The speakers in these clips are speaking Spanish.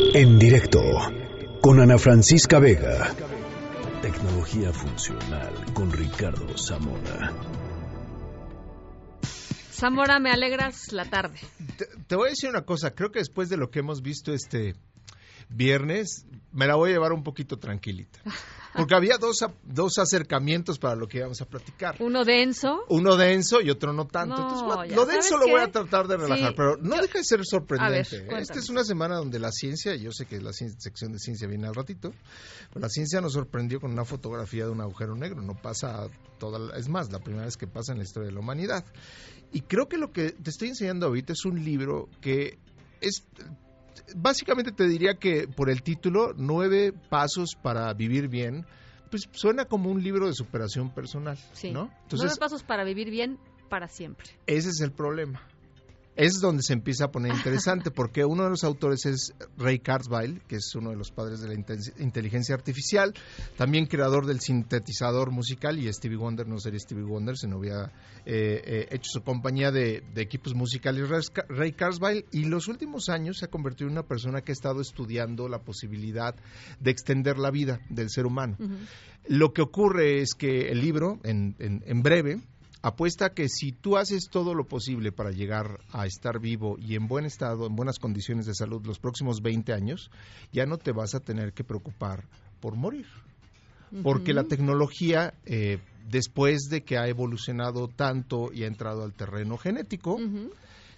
En directo con Ana Francisca Vega. Tecnología funcional con Ricardo Zamora. Zamora, me alegras la tarde. Te, te voy a decir una cosa, creo que después de lo que hemos visto este viernes, me la voy a llevar un poquito tranquilita. Porque había dos, dos acercamientos para lo que íbamos a platicar. Uno denso. Uno denso y otro no tanto. No, Entonces, lo denso lo qué. voy a tratar de relajar, Sí, pero no yo- deja de ser sorprendente. Ver, ¿eh? Esta es una semana donde la ciencia, yo sé que la cien- sección de ciencia viene al ratito, pero la ciencia nos sorprendió con una fotografía de un agujero negro. No pasa toda, la- es más, la primera vez que pasa en la historia de la humanidad. Y creo que lo que te estoy enseñando ahorita es un libro que es básicamente te diría que por el título, Nueve Pasos para Vivir Bien, pues suena como un libro de superación personal, Sí. ¿no? Nueve pasos para vivir bien para siempre. ese es el problema. Es donde se empieza a poner interesante, porque uno de los autores es Ray Kurzweil, que es uno de los padres de la inteligencia artificial, también creador del sintetizador musical, y Stevie Wonder no sería Stevie Wonder si no hubiera eh, eh, hecho su compañía de, de equipos musicales. Ray Kurzweil, y los últimos años se ha convertido en una persona que ha estado estudiando la posibilidad de extender la vida del ser humano. Lo que ocurre es que el libro, en, en- en breve, apuesta que si tú haces todo lo posible para llegar a estar vivo y en buen estado, en buenas condiciones de salud los próximos 20 años, ya no te vas a tener que preocupar por morir. Porque la tecnología, eh, después de que ha evolucionado tanto y ha entrado al terreno genético.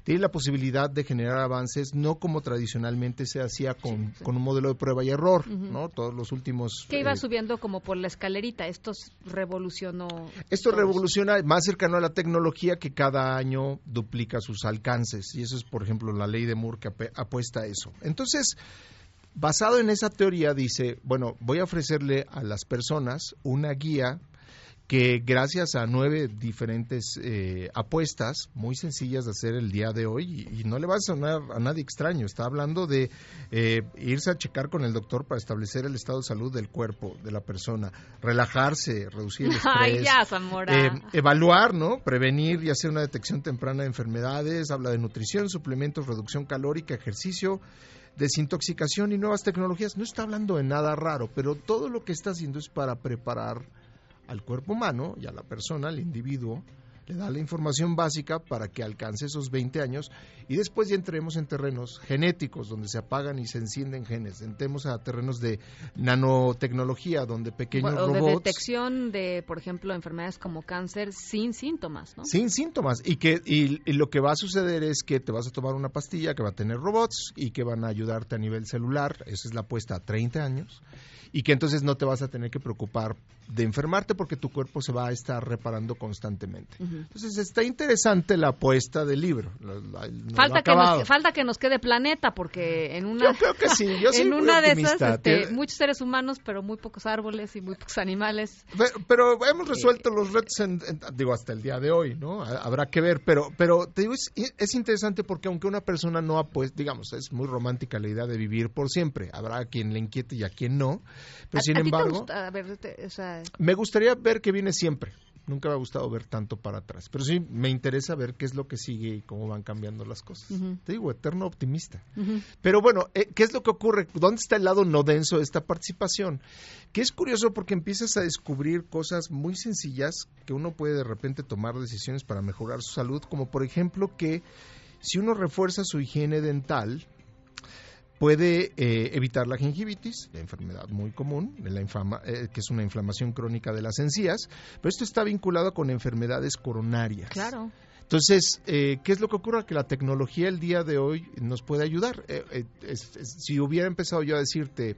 Tiene la posibilidad de generar avances no como tradicionalmente se hacía con, con un modelo de prueba y error, ¿no? Todos los últimos... Que iba eh, subiendo como por la escalerita. Esto revolucionó. Esto revoluciona más cercano a la tecnología que cada año duplica sus alcances. Y eso es, por ejemplo, la ley de Moore que apuesta a eso. Entonces, basado en esa teoría, dice, bueno, voy a ofrecerle a las personas una guía que gracias a nueve diferentes eh, apuestas muy sencillas de hacer el día de hoy y, y no le va a sonar a nadie extraño, está hablando de eh, irse a checar con el doctor para establecer el estado de salud del cuerpo de la persona, relajarse, reducir el estrés, Ay, ya, Zamora. eh, evaluar, ¿no? Prevenir y hacer una detección temprana de enfermedades, habla de nutrición, suplementos, reducción calórica, ejercicio, desintoxicación y nuevas tecnologías. No está hablando de nada raro, pero todo lo que está haciendo es para preparar al cuerpo humano y a la persona, al individuo, le da la información básica para que alcance esos 20 años y después ya entremos en terrenos genéticos donde se apagan y se encienden genes, entremos a terrenos de nanotecnología donde pequeños o de robots detección de, por ejemplo, enfermedades como cáncer sin síntomas, ¿no? sin síntomas. Y que y, y lo que va a suceder es que te vas a tomar una pastilla que va a tener robots y que van a ayudarte a nivel celular, esa es la apuesta a 30 años. Y que entonces no te vas a tener que preocupar de enfermarte porque tu cuerpo se va a estar reparando constantemente. Entonces está interesante la apuesta del libro. La- la- no lo Falta que, nos, falta que nos quede planeta, porque en una, Yo creo que sí, yo soy en una de esas, este, muchos seres humanos, pero muy pocos árboles y muy pocos animales. Pe- Pero hemos resuelto los retos, en- en- digo, hasta el día de hoy, ¿no? Ha- Habrá que ver, pero, pero te digo, es, es interesante porque aunque una persona no ha, pues, digamos, es muy romántica la idea de vivir por siempre, habrá a quien le inquiete y a quien no, pero ¿A- sin a embargo, gusta? A ver, te- o sea, me gustaría ver que viene siempre. Nunca me ha gustado ver tanto para atrás, pero sí me interesa ver qué es lo que sigue y cómo van cambiando las cosas. Te digo, eterno optimista. Pero bueno, eh, ¿qué es lo que ocurre? ¿Dónde está el lado no denso de esta participación? Que es curioso porque empiezas a descubrir cosas muy sencillas que uno puede de repente tomar decisiones para mejorar su salud, como por ejemplo que si uno refuerza su higiene dental, puede eh, evitar la gingivitis, la enfermedad muy común, la infama- eh, que es una inflamación crónica de las encías, pero esto está vinculado con enfermedades coronarias. claro. Entonces, eh, ¿qué es lo que ocurre? Que la tecnología el día de hoy nos puede ayudar. Eh, eh, es- es- si hubiera empezado yo a decirte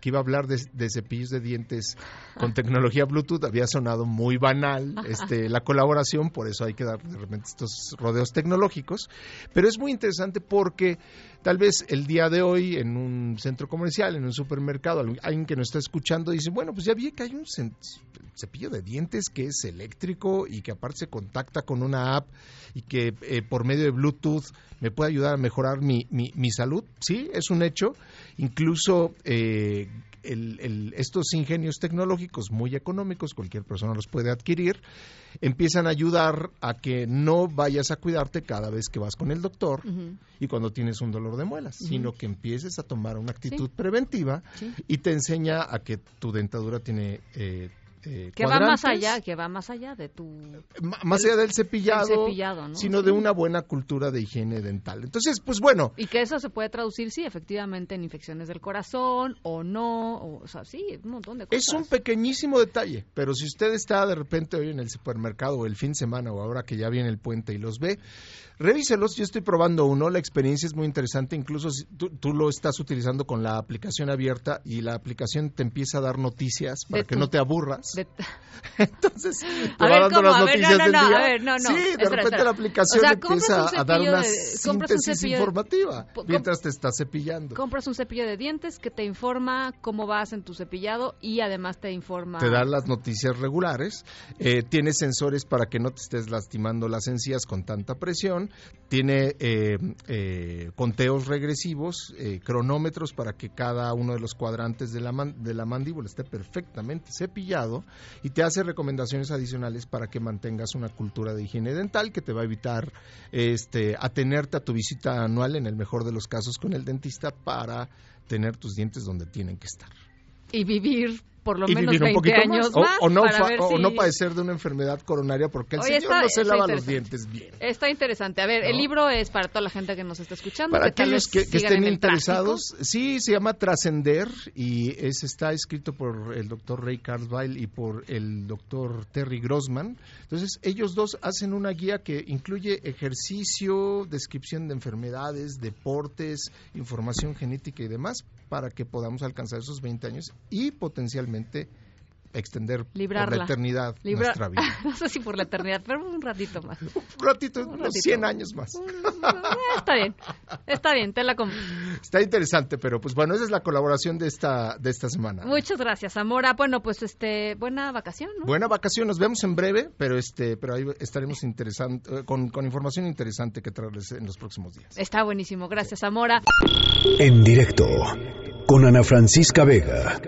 que iba a hablar de, de cepillos de dientes con tecnología Bluetooth, había sonado muy banal este, la colaboración, por eso hay que dar de repente estos rodeos tecnológicos. Pero es muy interesante porque tal vez el día de hoy en un centro comercial, en un supermercado, alguien que nos está escuchando dice, bueno, pues ya vi que hay un cepillo de dientes que es eléctrico y que aparte se contacta con una app y que eh, por medio de Bluetooth me puede ayudar a mejorar mi, mi, mi salud. Sí, es un hecho. Incluso eh, estos ingenios tecnológicos muy económicos, cualquier persona los puede adquirir, empiezan a ayudar a que no vayas a cuidarte cada vez que vas con el doctor y cuando tienes un dolor de muelas, sino que empieces a tomar una actitud preventiva y te enseña a que tu dentadura tiene eh, eh, que va más allá, que va más allá de tu más allá del cepillado, sino de una buena cultura de higiene dental. Entonces, pues bueno, y que eso se puede traducir sí, efectivamente en infecciones del corazón o no, o, sea, sí, un montón de cosas. Es un pequeñísimo detalle, pero si usted está de repente hoy en el supermercado o el fin de semana o ahora que ya viene el puente y los ve, revíselos, yo estoy probando uno, la experiencia es muy interesante, incluso si tú, lo estás utilizando con la aplicación abierta y la aplicación te empieza a dar noticias para que no te aburras Entonces, te va dando las noticias del día. sí, de repente la aplicación empieza a dar una síntesis informativa mientras te estás cepillando. Compras un cepillo de dientes que te informa cómo vas en tu cepillado y además te informa... Te da las noticias regulares. Eh, tiene sensores para que no te estés lastimando las encías con tanta presión. Tiene eh, eh, conteos regresivos, cronómetros para que cada uno de los cuadrantes de la, de la mandíbula esté perfectamente cepillado y te hace recomendaciones adicionales para que mantengas una cultura de higiene dental que te va a evitar este, atenerte a tu visita anual, en el mejor de los casos, con el dentista para tener tus dientes donde tienen que estar. Y vivir por lo menos 20 años más. O, no, o, no, padecer de una enfermedad coronaria porque el señor no se lava los dientes bien. Está interesante. A ver, el libro es para toda la gente que nos está escuchando. Para aquellos que, estén interesados. Sí, se llama Trascender y es, está escrito por el doctor Ray Carlsbile y por el doctor Terry Grossman. Entonces, ellos dos hacen una guía que incluye ejercicio, descripción de enfermedades, deportes, información genética y demás para que podamos alcanzar esos 20 años y potencialmente extender por la eternidad nuestra vida. no sé si por la eternidad, pero un ratito más. un ratito, unos 100 años más. Eh, está bien, está bien, te la compro. Está interesante, pero pues bueno, esa es la colaboración de esta de esta semana. Muchas gracias, Amora. Bueno, pues este, buena vacación, ¿no? Buena vacación, nos vemos en breve, pero este, pero ahí estaremos interesante, eh, con, con información interesante que traerles en los próximos días. Está buenísimo, gracias, Amora. En directo, con Ana Francisca Vega.